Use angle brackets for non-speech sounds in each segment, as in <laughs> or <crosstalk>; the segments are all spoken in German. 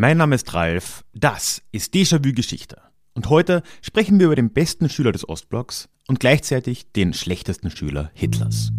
Mein Name ist Ralf, das ist Déjà-vu Geschichte. Und heute sprechen wir über den besten Schüler des Ostblocks und gleichzeitig den schlechtesten Schüler Hitlers.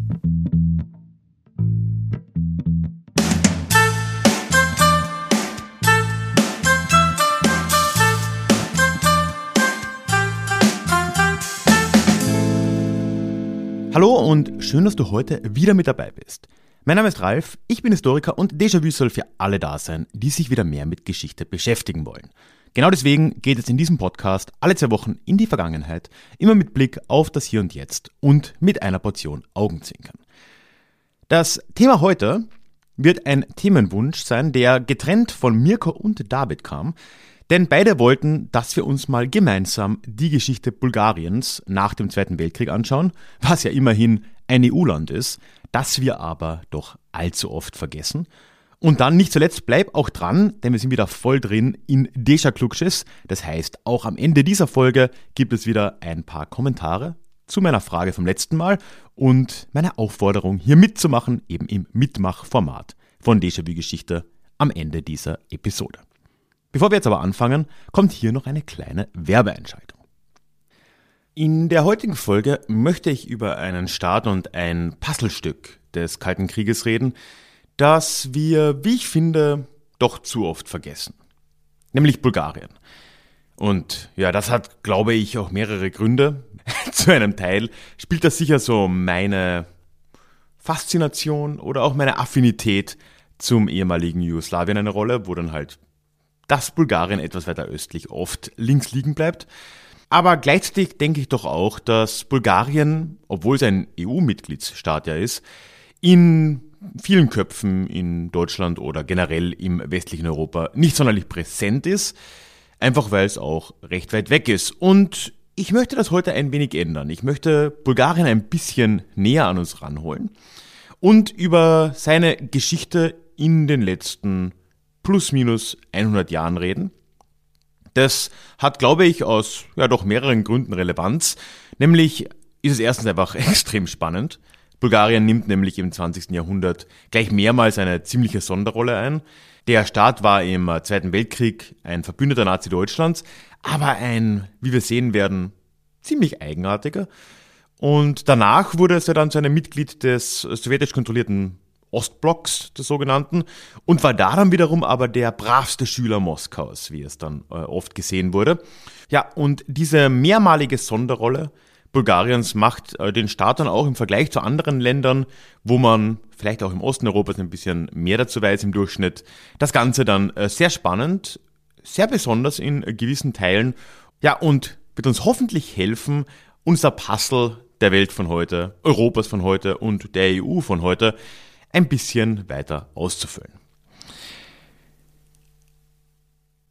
Hallo und schön, dass du heute wieder mit dabei bist. Mein Name ist Ralf, ich bin Historiker und Déjà-vu soll für alle da sein, die sich wieder mehr mit Geschichte beschäftigen wollen. Genau deswegen geht es in diesem Podcast alle zwei Wochen in die Vergangenheit, immer mit Blick auf das Hier und Jetzt und mit einer Portion Augenzwinkern. Das Thema heute wird ein Themenwunsch sein, der getrennt von Mirko und David kam, denn beide wollten, dass wir uns mal gemeinsam die Geschichte Bulgariens nach dem Zweiten Weltkrieg anschauen, was ja immerhin ein EU-Land ist, das wir aber doch allzu oft vergessen. Und dann nicht zuletzt bleib auch dran, denn wir sind wieder voll drin in Deja Klugsches. Das heißt, auch am Ende dieser Folge gibt es wieder ein paar Kommentare zu meiner Frage vom letzten Mal und meine Aufforderung, hier mitzumachen, eben im Mitmachformat von Déjà-vu Geschichte am Ende dieser Episode. Bevor wir jetzt aber anfangen, kommt hier noch eine kleine Werbeeinschaltung. In der heutigen Folge möchte ich über einen Staat und ein Puzzlestück des Kalten Krieges reden, das wir, wie ich finde, doch zu oft vergessen. Nämlich Bulgarien. Und ja, das hat, glaube ich, auch mehrere Gründe. <laughs> zu einem Teil spielt das sicher so meine Faszination oder auch meine Affinität zum ehemaligen Jugoslawien eine Rolle, wo dann halt das Bulgarien etwas weiter östlich oft links liegen bleibt. Aber gleichzeitig denke ich doch auch, dass Bulgarien, obwohl es ein EU-Mitgliedsstaat ja ist, in vielen Köpfen in Deutschland oder generell im westlichen Europa nicht sonderlich präsent ist, einfach weil es auch recht weit weg ist. Und ich möchte das heute ein wenig ändern. Ich möchte Bulgarien ein bisschen näher an uns ranholen und über seine Geschichte in den letzten plus minus 100 Jahren reden das hat, glaube ich, aus ja doch mehreren Gründen Relevanz. Nämlich ist es erstens einfach <laughs> extrem spannend. Bulgarien nimmt nämlich im 20. Jahrhundert gleich mehrmals eine ziemliche Sonderrolle ein. Der Staat war im Zweiten Weltkrieg ein Verbündeter Nazi-Deutschlands, aber ein, wie wir sehen werden, ziemlich eigenartiger. Und danach wurde es ja dann zu einem Mitglied des sowjetisch kontrollierten Ostblocks des sogenannten und war daran wiederum aber der bravste Schüler Moskaus, wie es dann äh, oft gesehen wurde. Ja, und diese mehrmalige Sonderrolle Bulgariens macht äh, den Staat dann auch im Vergleich zu anderen Ländern, wo man vielleicht auch im Osten Europas ein bisschen mehr dazu weiß im Durchschnitt, das Ganze dann äh, sehr spannend, sehr besonders in gewissen Teilen. Ja, und wird uns hoffentlich helfen, unser Puzzle der Welt von heute, Europas von heute und der EU von heute ein bisschen weiter auszufüllen.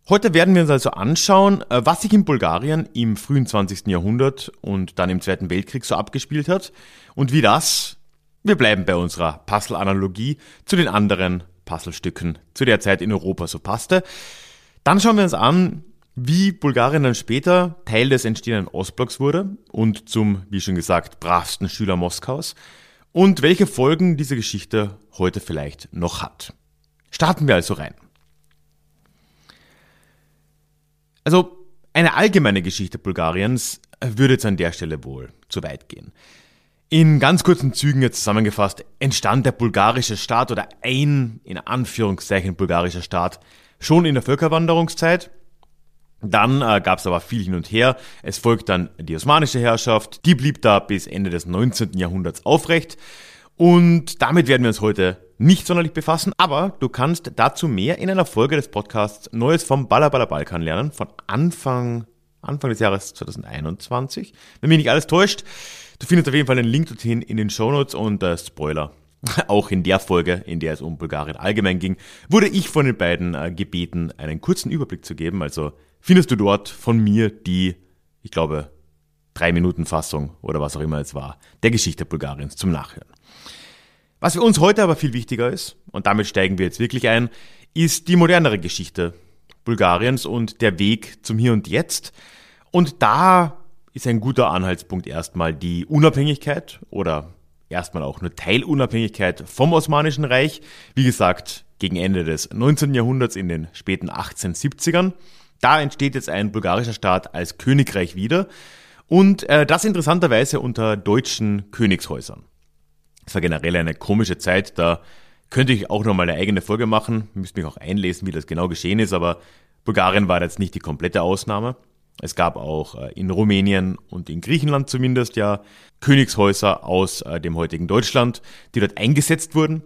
Heute werden wir uns also anschauen, äh, was sich in Bulgarien im frühen 20. Jahrhundert und dann im Zweiten Weltkrieg so abgespielt hat und wie das, wir bleiben bei unserer Puzzle-Analogie, zu den anderen Puzzlestücken zu der Zeit in Europa so passte. Dann schauen wir uns an, wie Bulgarien dann später Teil des entstehenden Ostblocks wurde und zum, wie schon gesagt, bravsten Schüler Moskaus und welche Folgen diese Geschichte heute vielleicht noch hat. Starten wir also rein. Also eine allgemeine Geschichte Bulgariens würde jetzt an der Stelle wohl zu weit gehen. In ganz kurzen Zügen jetzt zusammengefasst entstand der bulgarische Staat oder ein in Anführungszeichen bulgarischer Staat schon in der Völkerwanderungszeit dann äh, gab es aber viel hin und her. Es folgt dann die osmanische Herrschaft. Die blieb da bis Ende des 19. Jahrhunderts aufrecht. Und damit werden wir uns heute nicht sonderlich befassen, aber du kannst dazu mehr in einer Folge des Podcasts Neues vom Ballaballa Balkan lernen, von Anfang, Anfang des Jahres 2021. Wenn mich nicht alles täuscht, du findest auf jeden Fall den Link dorthin in den Shownotes und äh, Spoiler. <laughs> Auch in der Folge, in der es um Bulgarien allgemein ging, wurde ich von den beiden äh, gebeten, einen kurzen Überblick zu geben. Also findest du dort von mir die, ich glaube, drei Minuten Fassung oder was auch immer es war, der Geschichte Bulgariens zum Nachhören. Was für uns heute aber viel wichtiger ist, und damit steigen wir jetzt wirklich ein, ist die modernere Geschichte Bulgariens und der Weg zum Hier und Jetzt. Und da ist ein guter Anhaltspunkt erstmal die Unabhängigkeit oder erstmal auch eine Teilunabhängigkeit vom Osmanischen Reich. Wie gesagt, gegen Ende des 19. Jahrhunderts in den späten 1870ern. Da entsteht jetzt ein bulgarischer Staat als Königreich wieder und äh, das interessanterweise unter deutschen Königshäusern. Es war generell eine komische Zeit, da könnte ich auch nochmal eine eigene Folge machen, müsste mich auch einlesen, wie das genau geschehen ist, aber Bulgarien war jetzt nicht die komplette Ausnahme. Es gab auch äh, in Rumänien und in Griechenland zumindest ja Königshäuser aus äh, dem heutigen Deutschland, die dort eingesetzt wurden.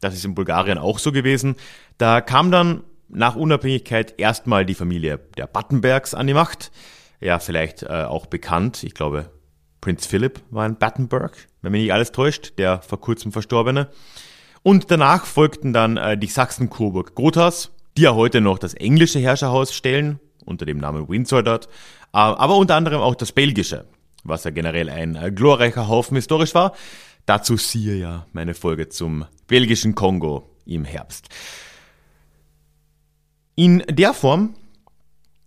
Das ist in Bulgarien auch so gewesen. Da kam dann nach Unabhängigkeit erstmal die Familie der Battenbergs an die Macht. Ja, vielleicht äh, auch bekannt. Ich glaube, Prinz Philipp war ein Battenberg, wenn mich nicht alles täuscht, der vor kurzem Verstorbene. Und danach folgten dann die Sachsen-Coburg-Gothas, die ja heute noch das englische Herrscherhaus stellen, unter dem Namen Windsor dort, äh, aber unter anderem auch das belgische, was ja generell ein äh, glorreicher Haufen historisch war. Dazu siehe ja meine Folge zum belgischen Kongo im Herbst. In der Form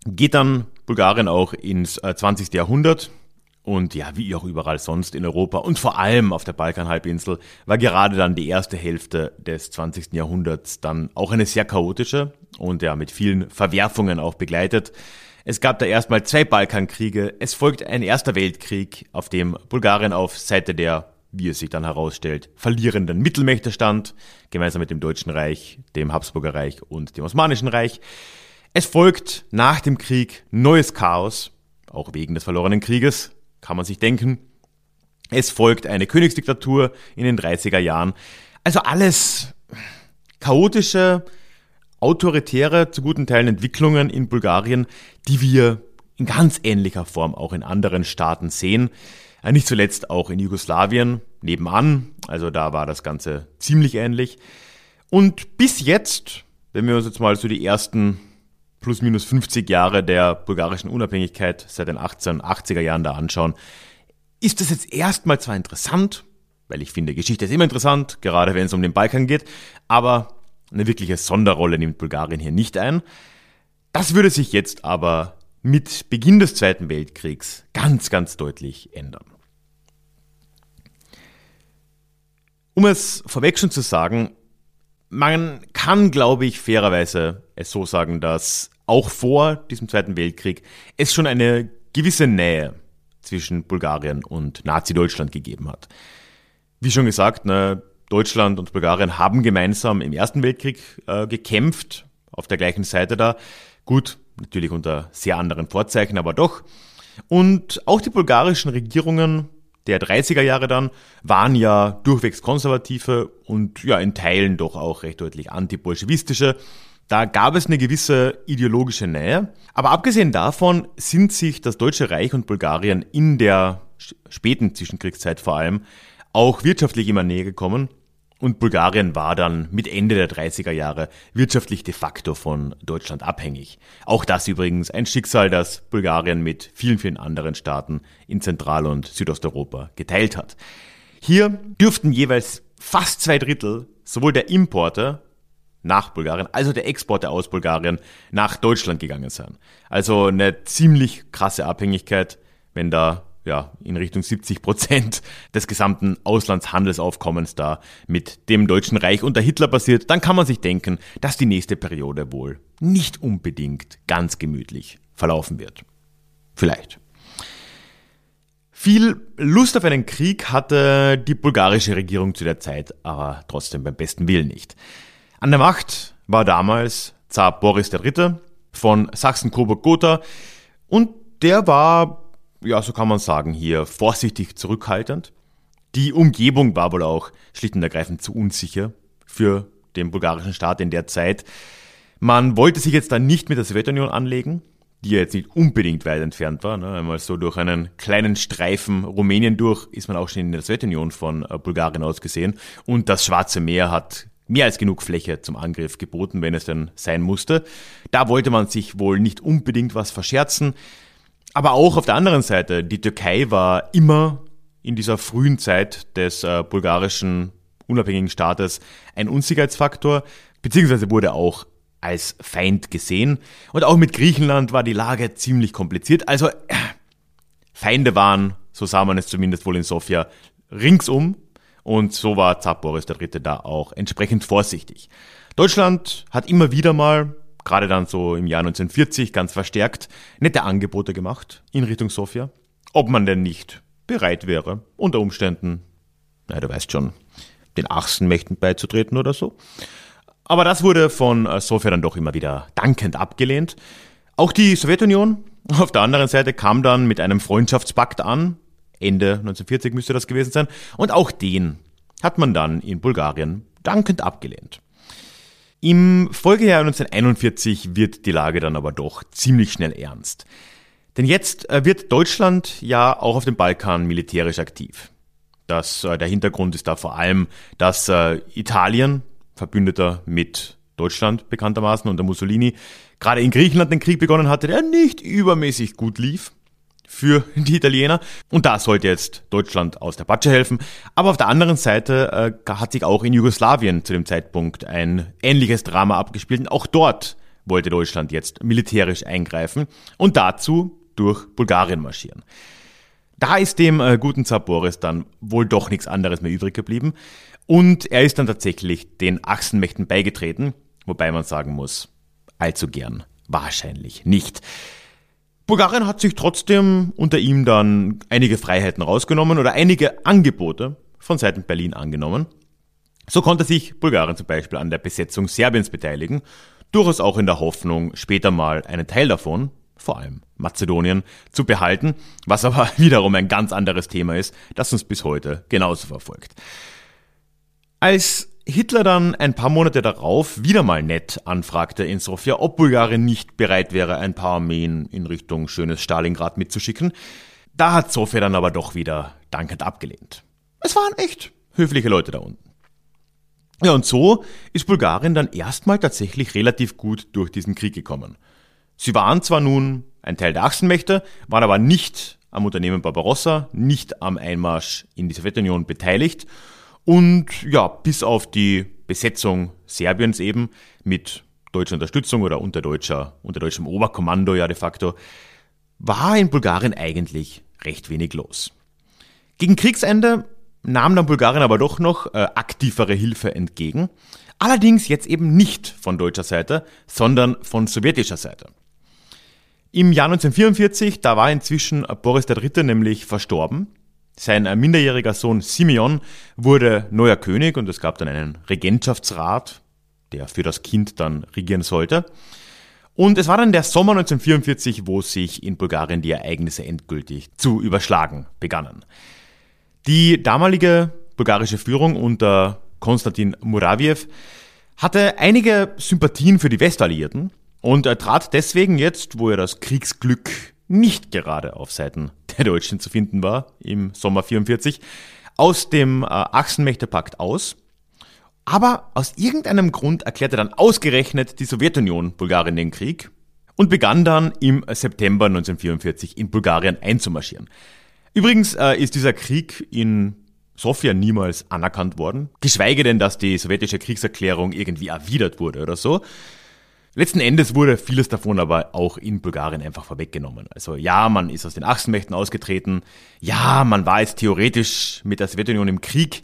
geht dann Bulgarien auch ins 20. Jahrhundert und ja, wie auch überall sonst in Europa und vor allem auf der Balkanhalbinsel war gerade dann die erste Hälfte des 20. Jahrhunderts dann auch eine sehr chaotische und ja mit vielen Verwerfungen auch begleitet. Es gab da erstmal zwei Balkankriege, es folgt ein erster Weltkrieg, auf dem Bulgarien auf Seite der, wie es sich dann herausstellt, verlierenden Mittelmächte stand, gemeinsam mit dem Deutschen Reich, dem Habsburger Reich und dem Osmanischen Reich. Es folgt nach dem Krieg neues Chaos, auch wegen des verlorenen Krieges, kann man sich denken. Es folgt eine Königsdiktatur in den 30er Jahren. Also alles chaotische, autoritäre, zu guten Teilen Entwicklungen in Bulgarien, die wir in ganz ähnlicher Form auch in anderen Staaten sehen. Äh, nicht zuletzt auch in Jugoslawien nebenan. Also da war das Ganze ziemlich ähnlich. Und bis jetzt, wenn wir uns jetzt mal so die ersten plus minus 50 Jahre der bulgarischen Unabhängigkeit seit den 1880er Jahren da anschauen, ist das jetzt erstmal zwar interessant, weil ich finde, Geschichte ist immer interessant, gerade wenn es um den Balkan geht, aber eine wirkliche Sonderrolle nimmt Bulgarien hier nicht ein. Das würde sich jetzt aber mit Beginn des Zweiten Weltkriegs ganz, ganz deutlich ändern. Um es vorweg schon zu sagen, man kann, glaube ich, fairerweise es so sagen, dass auch vor diesem Zweiten Weltkrieg es schon eine gewisse Nähe zwischen Bulgarien und Nazi-Deutschland gegeben hat. Wie schon gesagt, ne, Deutschland und Bulgarien haben gemeinsam im Ersten Weltkrieg äh, gekämpft, auf der gleichen Seite da. Gut, natürlich unter sehr anderen Vorzeichen, aber doch. Und auch die bulgarischen Regierungen der 30er Jahre dann waren ja durchwegs konservative und ja in Teilen doch auch recht deutlich antibolschewistische. Da gab es eine gewisse ideologische Nähe. Aber abgesehen davon sind sich das Deutsche Reich und Bulgarien in der späten Zwischenkriegszeit vor allem auch wirtschaftlich immer näher gekommen. Und Bulgarien war dann mit Ende der 30er Jahre wirtschaftlich de facto von Deutschland abhängig. Auch das übrigens ein Schicksal, das Bulgarien mit vielen, vielen anderen Staaten in Zentral- und Südosteuropa geteilt hat. Hier dürften jeweils fast zwei Drittel sowohl der Importe nach Bulgarien, also der Exporte aus Bulgarien nach Deutschland gegangen sein. Also eine ziemlich krasse Abhängigkeit, wenn da ja, in Richtung 70 Prozent des gesamten Auslandshandelsaufkommens da mit dem Deutschen Reich unter Hitler passiert, dann kann man sich denken, dass die nächste Periode wohl nicht unbedingt ganz gemütlich verlaufen wird. Vielleicht. Viel Lust auf einen Krieg hatte die bulgarische Regierung zu der Zeit, aber trotzdem beim besten Willen nicht. An der Macht war damals Zar Boris III. von Sachsen-Coburg-Gotha und der war, ja, so kann man sagen, hier vorsichtig zurückhaltend. Die Umgebung war wohl auch schlicht und ergreifend zu unsicher für den bulgarischen Staat in der Zeit. Man wollte sich jetzt dann nicht mit der Sowjetunion anlegen, die ja jetzt nicht unbedingt weit entfernt war. Ne? Einmal so durch einen kleinen Streifen Rumänien durch ist man auch schon in der Sowjetunion von äh, Bulgarien aus gesehen. Und das Schwarze Meer hat mehr als genug Fläche zum Angriff geboten, wenn es denn sein musste. Da wollte man sich wohl nicht unbedingt was verscherzen. Aber auch auf der anderen Seite, die Türkei war immer in dieser frühen Zeit des äh, bulgarischen unabhängigen Staates ein Unsicherheitsfaktor, beziehungsweise wurde auch als Feind gesehen. Und auch mit Griechenland war die Lage ziemlich kompliziert. Also äh, Feinde waren, so sah man es zumindest wohl in Sofia, ringsum und so war Zar Boris III. da auch entsprechend vorsichtig. Deutschland hat immer wieder mal, gerade dann so im Jahr 1940 ganz verstärkt, nette Angebote gemacht in Richtung Sofia, ob man denn nicht bereit wäre, unter Umständen, na, du weißt schon, den Achsenmächten beizutreten oder so. Aber das wurde von äh, Sofia dann doch immer wieder dankend abgelehnt. Auch die Sowjetunion auf der anderen Seite kam dann mit einem Freundschaftspakt an. Ende 1940 müsste das gewesen sein. Und auch den hat man dann in Bulgarien dankend abgelehnt. Im Folgejahr 1941 wird die Lage dann aber doch ziemlich schnell ernst. Denn jetzt äh, wird Deutschland ja auch auf dem Balkan militärisch aktiv. Das, äh, der Hintergrund ist da vor allem, dass äh, Italien, Verbündeter mit Deutschland bekanntermaßen unter Mussolini, gerade in Griechenland den Krieg begonnen hatte, der nicht übermäßig gut lief für die Italiener. Und da sollte jetzt Deutschland aus der Patsche helfen. Aber auf der anderen Seite äh, hat sich auch in Jugoslawien zu dem Zeitpunkt ein ähnliches Drama abgespielt. Und auch dort wollte Deutschland jetzt militärisch eingreifen und dazu durch Bulgarien marschieren. Da ist dem äh, guten Zar Boris dann wohl doch nichts anderes mehr übrig geblieben. Und er ist dann tatsächlich den Achsenmächten beigetreten, wobei man sagen muss, allzu gern wahrscheinlich nicht. Bulgarien hat sich trotzdem unter ihm dann einige Freiheiten rausgenommen oder einige Angebote von Seiten Berlin angenommen. So konnte sich Bulgarien zum Beispiel an der Besetzung Serbiens beteiligen, durchaus auch in der Hoffnung, später mal einen Teil davon, vor allem Mazedonien, zu behalten, was aber <laughs> wiederum ein ganz anderes Thema ist, das uns bis heute genauso verfolgt. Als Hitler dann ein paar Monate darauf wieder mal nett anfragte in Sofia, ob Bulgarien nicht bereit wäre, ein paar Armeen in Richtung schönes Stalingrad mitzuschicken. Da hat Sofia dann aber doch wieder dankend abgelehnt. Es waren echt höfliche Leute da unten. Ja, und so ist Bulgarien dann erstmal tatsächlich relativ gut durch diesen Krieg gekommen. Sie waren zwar nun ein Teil der Achsenmächte, waren aber nicht am Unternehmen Barbarossa, nicht am Einmarsch in die Sowjetunion beteiligt und ja, bis auf die Besetzung Serbiens eben mit deutscher Unterstützung oder unter, deutscher, unter deutschem Oberkommando ja de facto, war in Bulgarien eigentlich recht wenig los. Gegen Kriegsende nahm dann Bulgarien aber doch noch äh, aktivere Hilfe entgegen. Allerdings jetzt eben nicht von deutscher Seite, sondern von sowjetischer Seite. Im Jahr 1944, da war inzwischen Boris III. nämlich verstorben sein äh, minderjähriger Sohn Simeon wurde neuer König und es gab dann einen Regentschaftsrat, der für das Kind dann regieren sollte. Und es war dann der Sommer 1944, wo sich in Bulgarien die Ereignisse endgültig zu überschlagen begannen. Die damalige bulgarische Führung unter Konstantin Muraviev hatte einige Sympathien für die Westalliierten und er trat deswegen jetzt, wo er das Kriegsglück nicht gerade auf Seiten der Deutschen zu finden war im Sommer 44, aus dem äh, Achsenmächtepakt aus. Aber aus irgendeinem Grund erklärte dann ausgerechnet die Sowjetunion Bulgarien den Krieg und begann dann im September 1944 in Bulgarien einzumarschieren. Übrigens äh, ist dieser Krieg in Sofia niemals anerkannt worden, geschweige denn, dass die sowjetische Kriegserklärung irgendwie erwidert wurde oder so. Letzten Endes wurde vieles davon aber auch in Bulgarien einfach vorweggenommen. Also ja, man ist aus den Achsenmächten ausgetreten, ja, man war jetzt theoretisch mit der Sowjetunion im Krieg,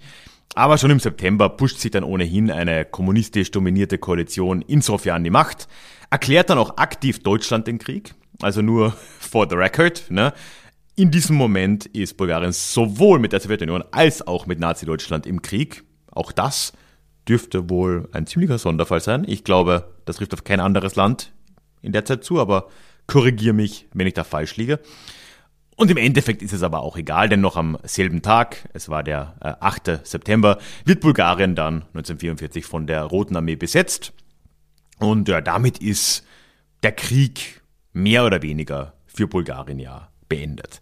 aber schon im September pusht sich dann ohnehin eine kommunistisch dominierte Koalition in Sofia an die Macht, erklärt dann auch aktiv Deutschland den Krieg, also nur <laughs> for the record, ne? In diesem Moment ist Bulgarien sowohl mit der Sowjetunion als auch mit Nazi-Deutschland im Krieg. Auch das dürfte wohl ein ziemlicher Sonderfall sein. Ich glaube, das trifft auf kein anderes Land in der Zeit zu, aber korrigiere mich, wenn ich da falsch liege. Und im Endeffekt ist es aber auch egal, denn noch am selben Tag, es war der äh, 8. September, wird Bulgarien dann 1944 von der Roten Armee besetzt. Und ja, damit ist der Krieg mehr oder weniger für Bulgarien ja beendet.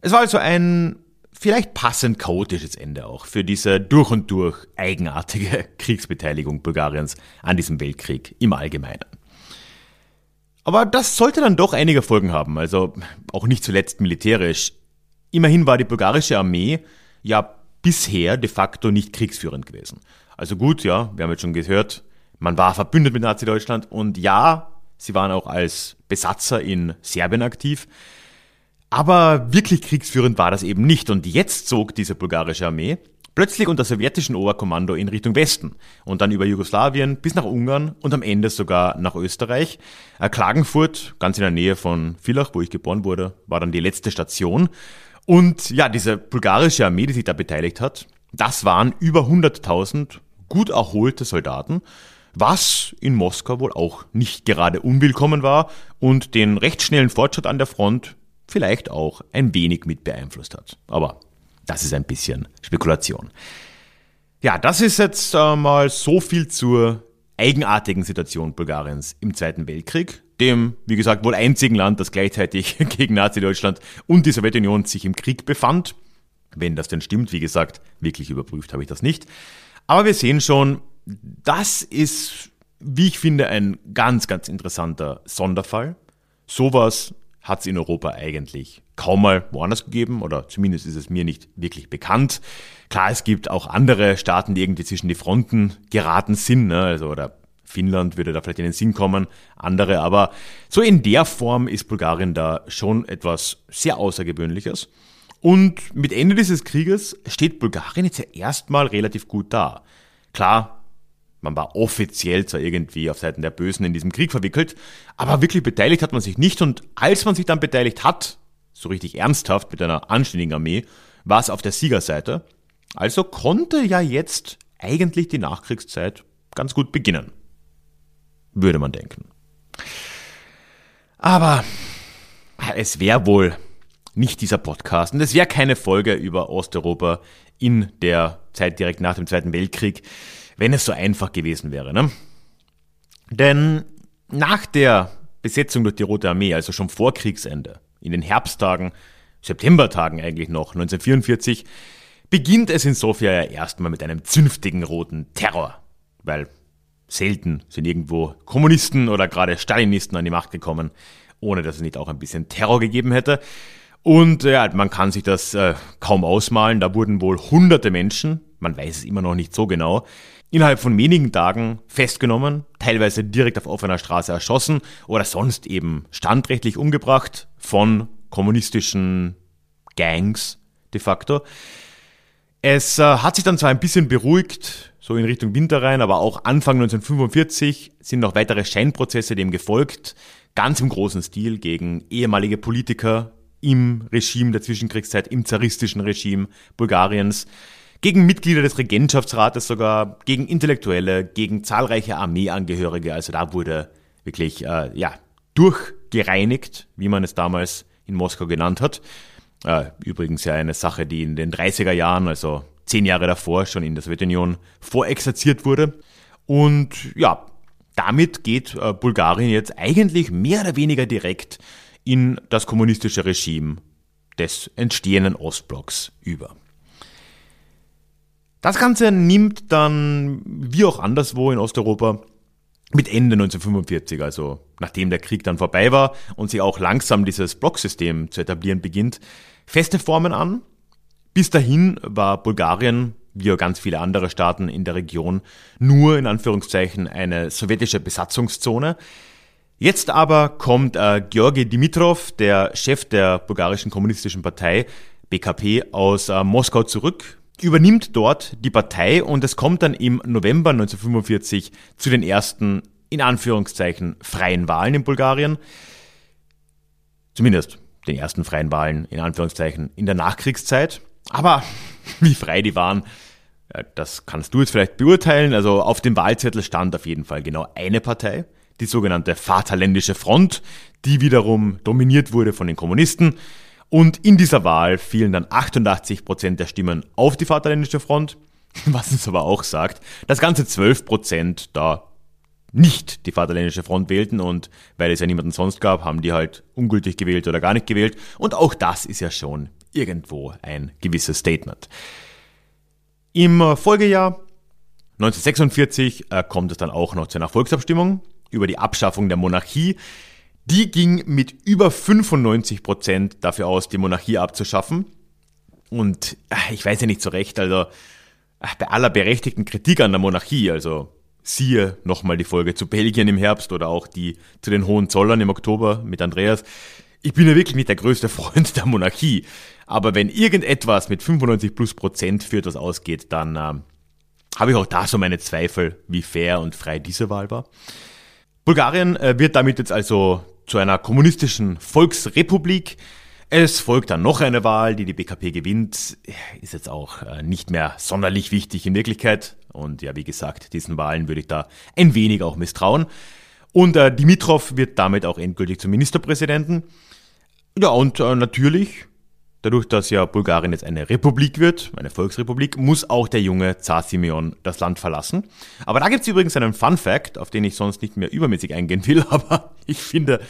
Es war also ein vielleicht passend chaotisches Ende auch für diese durch und durch eigenartige <laughs> Kriegsbeteiligung Bulgariens an diesem Weltkrieg im Allgemeinen. Aber das sollte dann doch einige Folgen haben, also auch nicht zuletzt militärisch. Immerhin war die bulgarische Armee ja bisher de facto nicht kriegsführend gewesen. Also gut, ja, wir haben jetzt schon gehört, man war verbündet mit Nazi-Deutschland und ja, sie waren auch als Besatzer in Serbien aktiv. Aber wirklich kriegsführend war das eben nicht. Und jetzt zog diese bulgarische Armee plötzlich unter sowjetischem Oberkommando in Richtung Westen und dann über Jugoslawien bis nach Ungarn und am Ende sogar nach Österreich. Klagenfurt, ganz in der Nähe von Villach, wo ich geboren wurde, war dann die letzte Station. Und ja, diese bulgarische Armee, die sich da beteiligt hat, das waren über 100.000 gut erholte Soldaten, was in Moskau wohl auch nicht gerade unwillkommen war und den recht schnellen Fortschritt an der Front vielleicht auch ein wenig mit beeinflusst hat. Aber das ist ein bisschen Spekulation. Ja, das ist jetzt äh, mal so viel zur eigenartigen Situation Bulgariens im Zweiten Weltkrieg, dem, wie gesagt, wohl einzigen Land, das gleichzeitig <laughs> gegen Nazi-Deutschland und die Sowjetunion sich im Krieg befand. Wenn das denn stimmt, wie gesagt, wirklich überprüft habe ich das nicht. Aber wir sehen schon, das ist, wie ich finde, ein ganz, ganz interessanter Sonderfall. Sowas hat es in Europa eigentlich kaum mal woanders gegeben oder zumindest ist es mir nicht wirklich bekannt. Klar, es gibt auch andere Staaten, die irgendwie zwischen die Fronten geraten sind, ne? also oder Finnland würde da vielleicht in den Sinn kommen, andere, aber so in der Form ist Bulgarien da schon etwas sehr Außergewöhnliches. Und mit Ende dieses Krieges steht Bulgarien jetzt ja erstmal relativ gut da. Klar, man war offiziell zwar irgendwie auf Seiten der Bösen in diesem Krieg verwickelt, aber wirklich beteiligt hat man sich nicht. Und als man sich dann beteiligt hat, so richtig ernsthaft mit einer anständigen Armee, war es auf der Siegerseite. Also konnte ja jetzt eigentlich die Nachkriegszeit ganz gut beginnen. Würde man denken. Aber es wäre wohl nicht dieser Podcast und es wäre keine Folge über Osteuropa in der Zeit direkt nach dem Zweiten Weltkrieg wenn es so einfach gewesen wäre. Ne? Denn nach der Besetzung durch die Rote Armee, also schon vor Kriegsende, in den Herbsttagen, Septembertagen eigentlich noch, 1944, beginnt es in Sofia ja erstmal mit einem zünftigen roten Terror. Weil selten sind irgendwo Kommunisten oder gerade Stalinisten an die Macht gekommen, ohne dass es nicht auch ein bisschen Terror gegeben hätte. Und ja, man kann sich das äh, kaum ausmalen. Da wurden wohl hunderte Menschen, man weiß es immer noch nicht so genau, innerhalb von wenigen Tagen festgenommen, teilweise direkt auf offener Straße erschossen oder sonst eben standrechtlich umgebracht von kommunistischen Gangs de facto. Es äh, hat sich dann zwar ein bisschen beruhigt, so in Richtung Winter rein, aber auch Anfang 1945 sind noch weitere Scheinprozesse dem gefolgt, ganz im großen Stil gegen ehemalige Politiker im Regime der Zwischenkriegszeit, im zaristischen Regime Bulgariens gegen Mitglieder des Regentschaftsrates sogar, gegen Intellektuelle, gegen zahlreiche Armeeangehörige. Also da wurde wirklich äh, ja, durchgereinigt, wie man es damals in Moskau genannt hat. Äh, übrigens ja eine Sache, die in den 30er Jahren, also zehn Jahre davor, schon in der Sowjetunion vorexerziert wurde. Und ja, damit geht äh, Bulgarien jetzt eigentlich mehr oder weniger direkt in das kommunistische Regime des entstehenden Ostblocks über. Das Ganze nimmt dann, wie auch anderswo in Osteuropa, mit Ende 1945, also nachdem der Krieg dann vorbei war und sich auch langsam dieses Blocksystem zu etablieren beginnt, feste Formen an. Bis dahin war Bulgarien, wie auch ganz viele andere Staaten in der Region, nur in Anführungszeichen eine sowjetische Besatzungszone. Jetzt aber kommt äh, Georgi Dimitrov, der Chef der bulgarischen kommunistischen Partei BKP, aus äh, Moskau zurück übernimmt dort die Partei und es kommt dann im November 1945 zu den ersten, in Anführungszeichen, freien Wahlen in Bulgarien. Zumindest den ersten freien Wahlen, in Anführungszeichen, in der Nachkriegszeit. Aber <laughs> wie frei die waren, das kannst du jetzt vielleicht beurteilen. Also auf dem Wahlzettel stand auf jeden Fall genau eine Partei, die sogenannte Vaterländische Front, die wiederum dominiert wurde von den Kommunisten. Und in dieser Wahl fielen dann 88 Prozent der Stimmen auf die Vaterländische Front, <laughs> was uns aber auch sagt, dass ganze 12 Prozent da nicht die Vaterländische Front wählten und weil es ja niemanden sonst gab, haben die halt ungültig gewählt oder gar nicht gewählt. Und auch das ist ja schon irgendwo ein gewisses Statement. Im Folgejahr 1946 äh, kommt es dann auch noch zu einer Volksabstimmung über die Abschaffung der Monarchie. Die ging mit über 95 Prozent dafür aus, die Monarchie abzuschaffen. Und äh, ich weiß ja nicht so recht, also äh, bei aller berechtigten Kritik an der Monarchie, also siehe nochmal die Folge zu Belgien im Herbst oder auch die zu den Hohenzollern im Oktober mit Andreas. ich bin ja wirklich nicht der größte <laughs> Freund der Monarchie, aber wenn irgendetwas mit 95 plus Prozent für etwas ausgeht, dann äh, habe ich auch da so meine Zweifel, wie fair und frei diese Wahl war. Bulgarien äh, wird damit jetzt also zu einer kommunistischen Volksrepublik. Es folgt dann noch eine Wahl, die die BKP gewinnt. Ist jetzt auch äh, nicht mehr sonderlich wichtig in Wirklichkeit. Und ja, wie gesagt, diesen Wahlen würde ich da ein wenig auch misstrauen. Und äh, Dimitrov wird damit auch endgültig zum Ministerpräsidenten. Ja, und äh, natürlich, dadurch, dass ja Bulgarien jetzt eine Republik wird, eine Volksrepublik, muss auch der junge Zar Simeon das Land verlassen. Aber da gibt es übrigens einen Fun Fact, auf den ich sonst nicht mehr übermäßig eingehen will, <laughs> aber ich finde,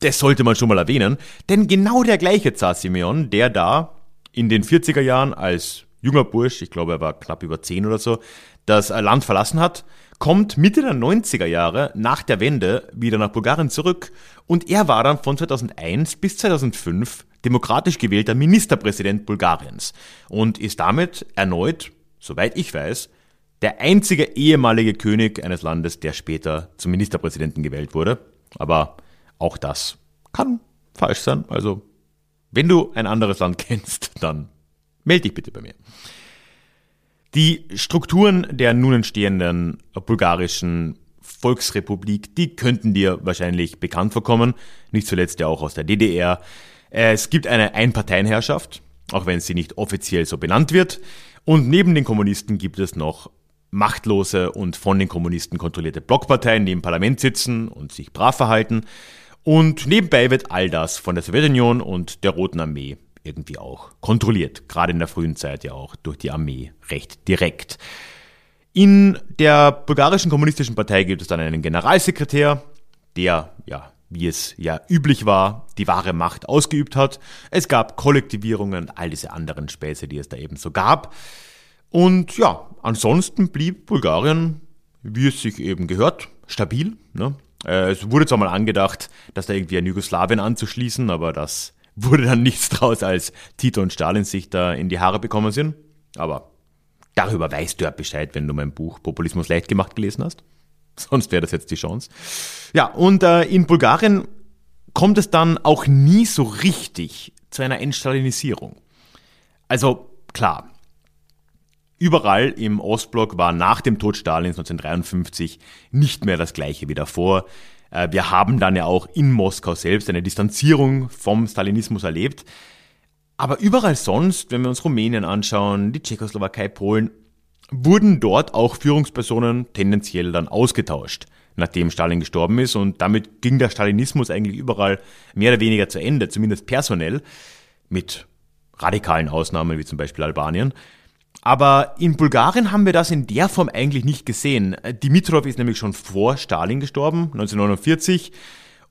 das sollte man schon mal erwähnen. Denn genau der gleiche Zar Simeon, der da in den 40er Jahren als junger Bursch, ich glaube er war knapp über 10 oder so, das Land verlassen hat, kommt Mitte der 90er Jahre nach der Wende wieder nach Bulgarien zurück und er war dann von 2001 bis 2005 demokratisch gewählter Ministerpräsident Bulgariens und ist damit erneut, soweit ich weiß, der einzige ehemalige König eines Landes, der später zum Ministerpräsidenten gewählt wurde. Aber auch das kann falsch sein. Also, wenn du ein anderes Land <laughs> kennst, dann melde dich bitte bei mir. Die Strukturen der nun entstehenden bulgarischen Volksrepublik, die könnten dir wahrscheinlich bekannt vorkommen, nicht zuletzt ja auch aus der DDR. Es gibt eine Einparteienherrschaft, auch wenn sie nicht offiziell so benannt wird. Und neben den Kommunisten gibt es noch machtlose und von den Kommunisten kontrollierte Blockparteien, die im Parlament sitzen und sich brav verhalten. Und nebenbei wird all das von der Sowjetunion und der Roten Armee irgendwie auch kontrolliert. Gerade in der frühen Zeit ja auch durch die Armee recht direkt. In der bulgarischen kommunistischen Partei gibt es dann einen Generalsekretär, der, ja, wie es ja üblich war, die wahre Macht ausgeübt hat. Es gab Kollektivierungen und all diese anderen Späße, die es da eben so gab. Und ja, ansonsten blieb Bulgarien, wie es sich eben gehört, stabil. Ne? Äh, es wurde zwar mal angedacht, dass da irgendwie an Jugoslawien anzuschließen, aber das <laughs> wurde dann nichts draus, als Tito und Stalin sich da in die Haare bekommen sind. Aber darüber weißt du ja Bescheid, wenn du mein Buch Populismus leicht gemacht gelesen hast. <laughs> Sonst wäre das jetzt die Chance. Ja, und äh, in Bulgarien kommt es dann auch nie so richtig zu einer Entstalinisierung. Also klar, überall im Ostblock war nach dem Tod Stalins 1953 nicht mehr das gleiche wie davor. Äh, wir haben dann ja auch in Moskau selbst eine Distanzierung vom Stalinismus erlebt. Aber überall sonst, wenn wir uns Rumänien anschauen, die Tschechoslowakei, Polen, wurden dort auch Führungspersonen tendenziell dann ausgetauscht, nachdem Stalin gestorben ist. Und damit ging der Stalinismus eigentlich überall mehr oder weniger zu Ende, zumindest personell, mit radikalen Ausnahmen wie zum Beispiel Albanien. Aber in Bulgarien haben wir das in der Form eigentlich nicht gesehen. Dimitrov ist nämlich schon vor Stalin gestorben, 1949.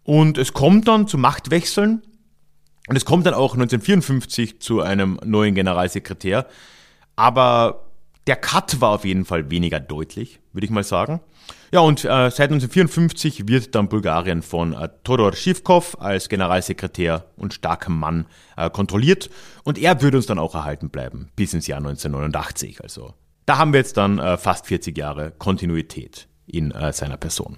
Und es kommt dann zu Machtwechseln. Und es kommt dann auch 1954 zu einem neuen Generalsekretär. Aber der Cut war auf jeden Fall weniger deutlich, würde ich mal sagen. Ja, und äh, seit 1954 wird dann Bulgarien von äh, Todor Schivkov als Generalsekretär und starkem Mann äh, kontrolliert. Und er würde uns dann auch erhalten bleiben bis ins Jahr 1989. Also da haben wir jetzt dann äh, fast 40 Jahre Kontinuität in äh, seiner Person.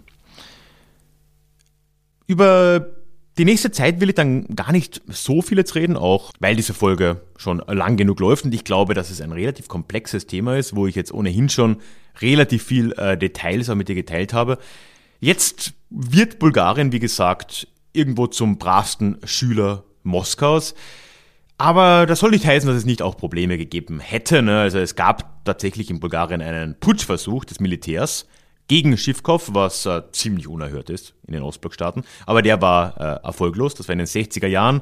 Über die nächste Zeit will ich dann gar nicht so viel jetzt reden, auch weil diese Folge schon lang genug läuft und ich glaube, dass es ein relativ komplexes Thema ist, wo ich jetzt ohnehin schon relativ viel äh, Details auch mit dir geteilt habe. Jetzt wird Bulgarien, wie gesagt, irgendwo zum bravsten Schüler Moskaus. Aber das soll nicht heißen, dass es nicht auch Probleme gegeben hätte. Ne? Also es gab tatsächlich in Bulgarien einen Putschversuch des Militärs gegen Schiffkopf, was äh, ziemlich unerhört ist in den Ostblockstaaten. Aber der war äh, erfolglos, das war in den 60er Jahren.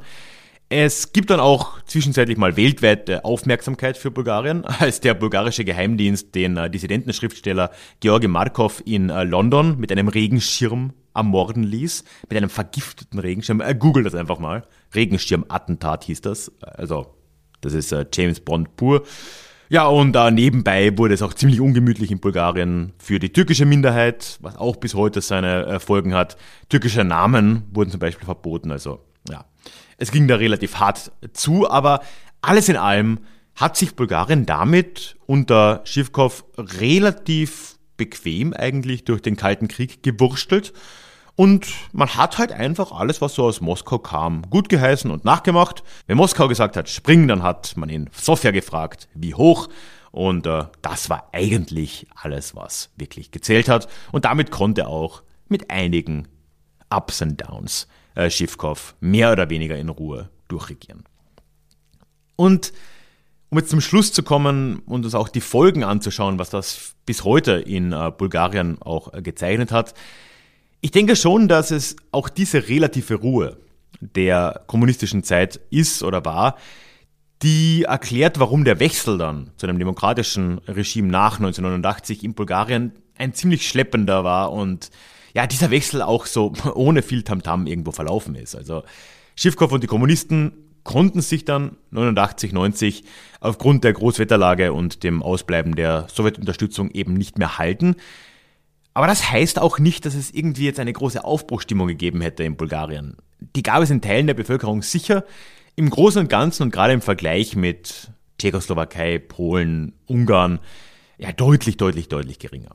Es gibt dann auch zwischenzeitlich mal weltweite Aufmerksamkeit für Bulgarien, <laughs> als der bulgarische Geheimdienst den äh, Dissidentenschriftsteller Georgi Markov in äh, London mit einem Regenschirm ermorden ließ, mit einem vergifteten Regenschirm. Äh, Google das einfach mal. Regenschirm-Attentat hieß das. Also, das ist äh, James Bond pur. Ja, und äh, nebenbei wurde es auch ziemlich ungemütlich in Bulgarien für die türkische Minderheit, was auch bis heute seine äh, Folgen hat. Türkische Namen wurden zum Beispiel verboten. Also ja, es ging da relativ hart zu, aber alles in allem hat sich Bulgarien damit unter Schivkov relativ bequem eigentlich durch den Kalten Krieg gewurstelt. Und man hat halt einfach alles, was so aus Moskau kam, gut geheißen und nachgemacht. Wenn Moskau gesagt hat, spring, dann hat man in Sofia gefragt, wie hoch. Und äh, das war eigentlich alles, was wirklich gezählt hat. Und damit konnte auch mit einigen Ups and Downs äh, Schiffkopf mehr oder weniger in Ruhe durchregieren. Und um jetzt zum Schluss zu kommen und uns auch die Folgen anzuschauen, was das bis heute in äh, Bulgarien auch äh, gezeichnet hat, ich denke schon, dass es auch diese relative Ruhe der kommunistischen Zeit ist oder war, die erklärt, warum der Wechsel dann zu einem demokratischen Regime nach 1989 in Bulgarien ein ziemlich schleppender war und ja, dieser Wechsel auch so <laughs> ohne viel Tamtam -Tam irgendwo verlaufen ist. Also Schiffkopf und die Kommunisten konnten sich dann 89, 90 aufgrund der Großwetterlage und dem Ausbleiben der Sowjetunterstützung eben nicht mehr halten. Aber das heißt auch nicht, dass es irgendwie jetzt eine große Aufbruchstimmung gegeben hätte in Bulgarien. Die gab es in Teilen der Bevölkerung sicher. Im Großen und Ganzen und gerade im Vergleich mit Tschechoslowakei, Polen, Ungarn, ja deutlich, deutlich, deutlich geringer.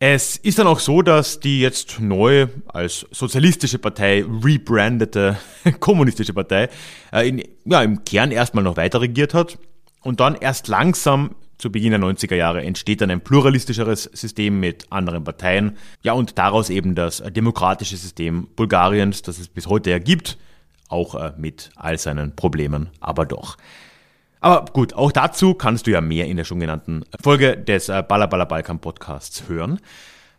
Es ist dann auch so, dass die jetzt neu als sozialistische Partei rebrandete <laughs> kommunistische Partei äh, in, ja, im Kern erstmal noch weiter regiert hat und dann erst langsam zu Beginn der 90er Jahre entsteht dann ein pluralistischeres System mit anderen Parteien. Ja, und daraus eben das demokratische System Bulgariens, das es bis heute ja gibt, auch äh, mit all seinen Problemen, aber doch. Aber gut, auch dazu kannst du ja mehr in der schon genannten Folge des äh, Balla Balkan Podcasts hören.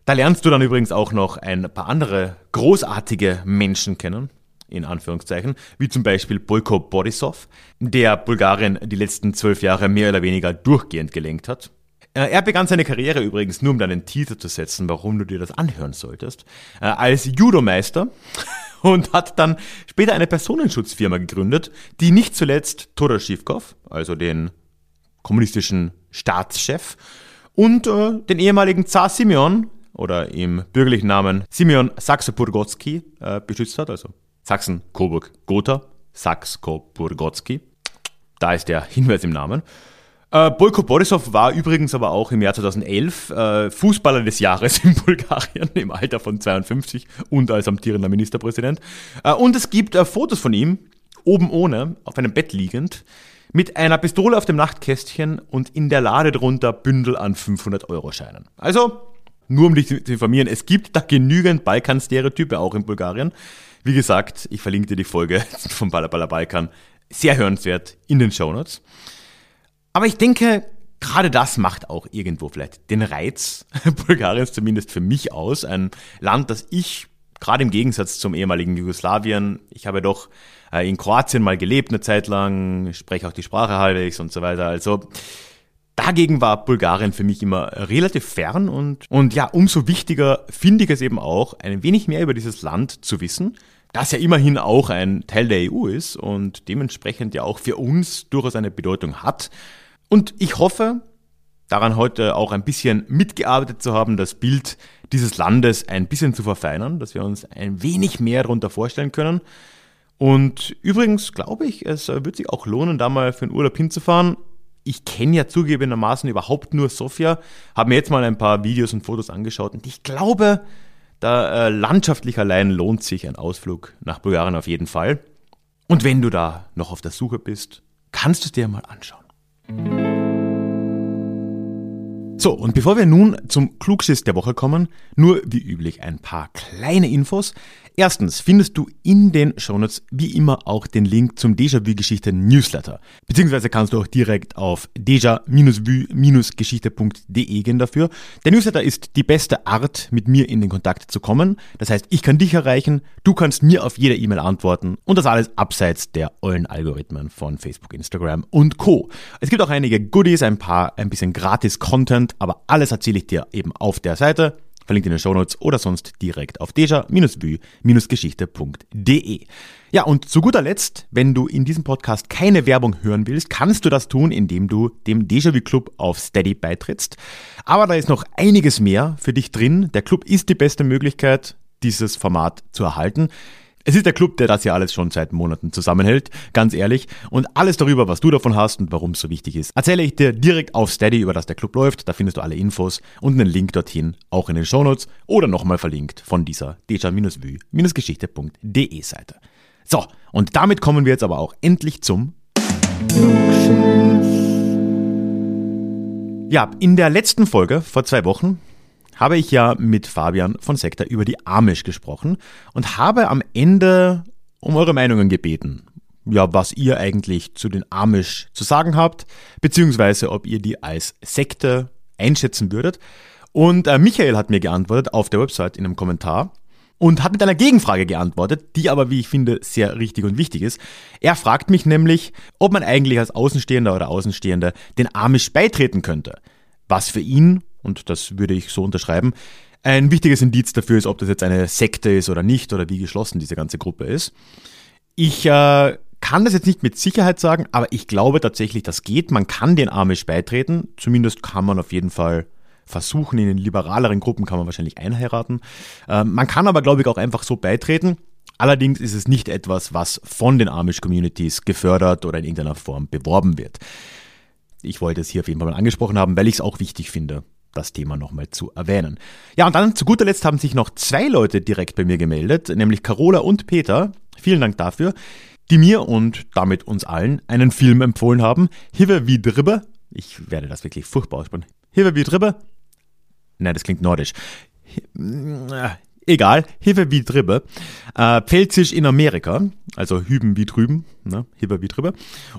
Da lernst du dann übrigens auch noch ein paar andere großartige Menschen kennen, in Anführungszeichen, wie zum Beispiel Boyko Borisov, der Bulgarien die letzten zwölf Jahre mehr oder weniger durchgehend gelenkt hat. Äh, er begann seine Karriere übrigens nur, um deinen Teaser zu setzen, warum du dir das anhören solltest, äh, als Judomeister <laughs> und hat dann später eine Personenschutzfirma gegründet, die nicht zuletzt Todor Schivkov, also den kommunistischen Staatschef, und äh, den ehemaligen Zar Simeon oder im bürgerlichen Namen Simeon Saxe-Purgotsky äh, beschützt hat, also Sachsen-Coburg-Gotha, Sax-Coburgotsky. Da ist der Hinweis im Namen. Äh, Bojko Borisov war übrigens aber auch im Jahr 2011 äh, Fußballer des Jahres in <laughs> Bulgarien im Alter von 52 und als amtierender Ministerpräsident. Äh, und es gibt äh, Fotos von ihm, oben ohne, auf einem Bett liegend, mit einer Pistole auf dem Nachtkästchen und in der Lade drunter Bündel an 500-Euro-Scheinen. Also, nur um dich zu informieren, es gibt da genügend Balkan-Stereotype auch in Bulgarien. Wie gesagt, ich verlinke dir die Folge <laughs> vom Balabala Balkan. Sehr hörenswert in den Shownotes. Aber ich denke, gerade das macht auch irgendwo vielleicht den Reiz <laughs> Bulgariens zumindest für mich aus. Ein Land, das ich gerade im Gegensatz zum ehemaligen Jugoslawien, ich habe doch äh, in Kroatien mal gelebt eine Zeit lang, spreche auch die Sprache halbwegs und so weiter. Also dagegen war Bulgarien für mich immer relativ fern und, und ja, umso wichtiger finde ich es eben auch, ein wenig mehr über dieses Land zu wissen das ja immerhin auch ein Teil der EU ist und dementsprechend ja auch für uns durchaus eine Bedeutung hat. Und ich hoffe, daran heute auch ein bisschen mitgearbeitet zu haben, das Bild dieses Landes ein bisschen zu verfeinern, dass wir uns ein wenig mehr darunter vorstellen können. Und übrigens glaube ich, es wird sich auch lohnen, da mal für einen Urlaub hinzufahren. Ich kenne ja zugegebenermaßen überhaupt nur Sofia, habe mir jetzt mal ein paar Videos und Fotos angeschaut und ich glaube, da äh, landschaftlich allein lohnt sich ein Ausflug nach Bulgarien auf jeden Fall. Und wenn du da noch auf der Suche bist, kannst du es dir mal anschauen. So, und bevor wir nun zum Klugschiss der Woche kommen, nur wie üblich ein paar kleine Infos. Erstens findest du in den Shownotes wie immer auch den Link zum Déjà-vu-Geschichte Newsletter. Beziehungsweise kannst du auch direkt auf déjà-vu-geschichte.de gehen dafür. Der Newsletter ist die beste Art, mit mir in den Kontakt zu kommen. Das heißt, ich kann dich erreichen, du kannst mir auf jede E-Mail antworten und das alles abseits der ollen Algorithmen von Facebook, Instagram und Co. Es gibt auch einige Goodies, ein paar, ein bisschen gratis Content, aber alles erzähle ich dir eben auf der Seite verlinkt in den Shownotes oder sonst direkt auf deja-vue-geschichte.de. Ja, und zu guter Letzt, wenn du in diesem Podcast keine Werbung hören willst, kannst du das tun, indem du dem Déjà-vu Club auf Steady beitrittst. Aber da ist noch einiges mehr für dich drin. Der Club ist die beste Möglichkeit, dieses Format zu erhalten. Es ist der Club, der das ja alles schon seit Monaten zusammenhält, ganz ehrlich. Und alles darüber, was du davon hast und warum es so wichtig ist, erzähle ich dir direkt auf Steady, über das der Club läuft. Da findest du alle Infos und einen Link dorthin, auch in den Shownotes oder nochmal verlinkt von dieser deja-vue-geschichte.de Seite. So, und damit kommen wir jetzt aber auch endlich zum Ja, in der letzten Folge vor zwei Wochen habe ich ja mit Fabian von Sekta über die Amish gesprochen und habe am Ende um eure Meinungen gebeten. Ja, was ihr eigentlich zu den Amish zu sagen habt, beziehungsweise ob ihr die als Sekte einschätzen würdet. Und äh, Michael hat mir geantwortet auf der Website in einem Kommentar und hat mit einer Gegenfrage geantwortet, die aber, wie ich finde, sehr richtig und wichtig ist. Er fragt mich nämlich, ob man eigentlich als Außenstehender oder Außenstehende den Amish beitreten könnte. Was für ihn und das würde ich so unterschreiben, ein wichtiges Indiz dafür ist, ob das jetzt eine Sekte ist oder nicht oder wie geschlossen diese ganze Gruppe ist. Ich äh, kann das jetzt nicht mit Sicherheit sagen, aber ich glaube tatsächlich, das geht. Man kann den Amish beitreten. Zumindest kann man auf jeden Fall versuchen. In den liberaleren Gruppen kann man wahrscheinlich einheiraten. Äh, man kann aber, glaube ich, auch einfach so beitreten. Allerdings ist es nicht etwas, was von den Amish-Communities gefördert oder in irgendeiner Form beworben wird. Ich wollte es hier auf jeden Fall mal angesprochen haben, weil ich es auch wichtig finde, das Thema nochmal zu erwähnen. Ja, und dann zu guter Letzt haben sich noch zwei Leute direkt bei mir gemeldet, nämlich Carola und Peter. Vielen Dank dafür, die mir und damit uns allen einen Film empfohlen haben. Hive wie Dribbe. Ich werde das wirklich furchtbar aussprechen. Hive wie Dribbe. Nein, das klingt nordisch. Egal, Hive wie drüber. Äh, Pfälzisch in Amerika, also Hüben wie drüben, ne? Hive wie drüber.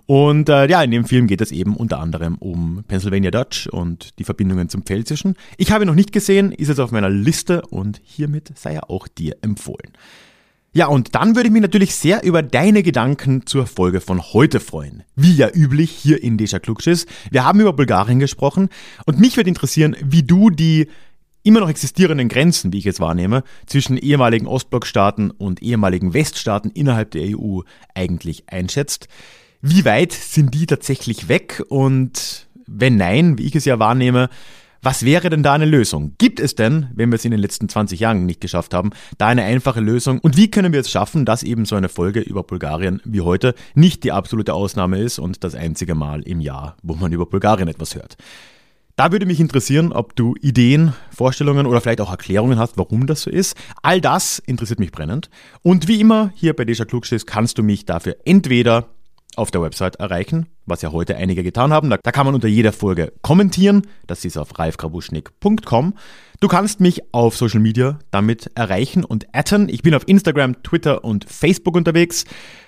Und äh, ja, in dem Film geht es eben unter anderem um Pennsylvania Dutch und die Verbindungen zum Pfälzischen. Ich habe ihn noch nicht gesehen, ist jetzt auf meiner Liste und hiermit sei er auch dir empfohlen. Ja, und dann würde ich mich natürlich sehr über deine Gedanken zur Folge von heute freuen. Wie ja üblich hier in Deja Klugschiss. Wir haben über Bulgarien gesprochen und mich würde interessieren, wie du die immer noch existierenden Grenzen, wie ich es wahrnehme, zwischen ehemaligen Ostblockstaaten und ehemaligen Weststaaten innerhalb der EU eigentlich einschätzt. Wie weit sind die tatsächlich weg und wenn nein, wie ich es ja wahrnehme, was wäre denn da eine Lösung? Gibt es denn, wenn wir es in den letzten 20 Jahren nicht geschafft haben, da eine einfache Lösung? Und wie können wir es schaffen, dass eben so eine Folge über Bulgarien wie heute nicht die absolute Ausnahme ist und das einzige Mal im Jahr, wo man über Bulgarien etwas hört? Da würde mich interessieren, ob du Ideen, Vorstellungen oder vielleicht auch Erklärungen hast, warum das so ist. All das interessiert mich brennend. Und wie immer hier bei Deja Klugschiss kannst du mich dafür entweder auf der Website erreichen, was ja heute einige getan haben. Da, da kann man unter jeder Folge kommentieren. Das ist auf ralfgrabuschnick.com. Du kannst mich auf Social Media damit erreichen und atten. Ich bin auf Instagram, Twitter und Facebook unterwegs.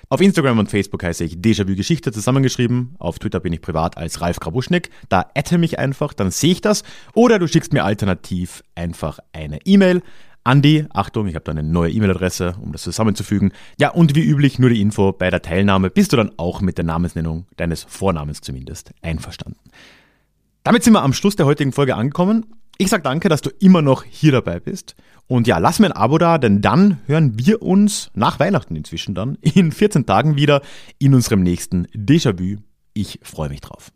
Auf Instagram und Facebook heiße ich Déjà-vu Geschichte zusammengeschrieben. Auf Twitter bin ich privat als Ralf Grabuschnick. Da atte mich einfach, dann sehe ich das. Oder du schickst mir alternativ einfach eine E-Mail Andi, Achtung, ich habe da eine neue E-Mail-Adresse, um das zusammenzufügen. Ja, und wie üblich nur die Info bei der Teilnahme. Bist du dann auch mit der Namensnennung deines Vornamens zumindest einverstanden? Damit sind wir am Schluss der heutigen Folge angekommen. Ich sage danke, dass du immer noch hier dabei bist. Und ja, lass mir ein Abo da, denn dann hören wir uns nach Weihnachten inzwischen dann in 14 Tagen wieder in unserem nächsten Déjà-vu. Ich freue mich drauf.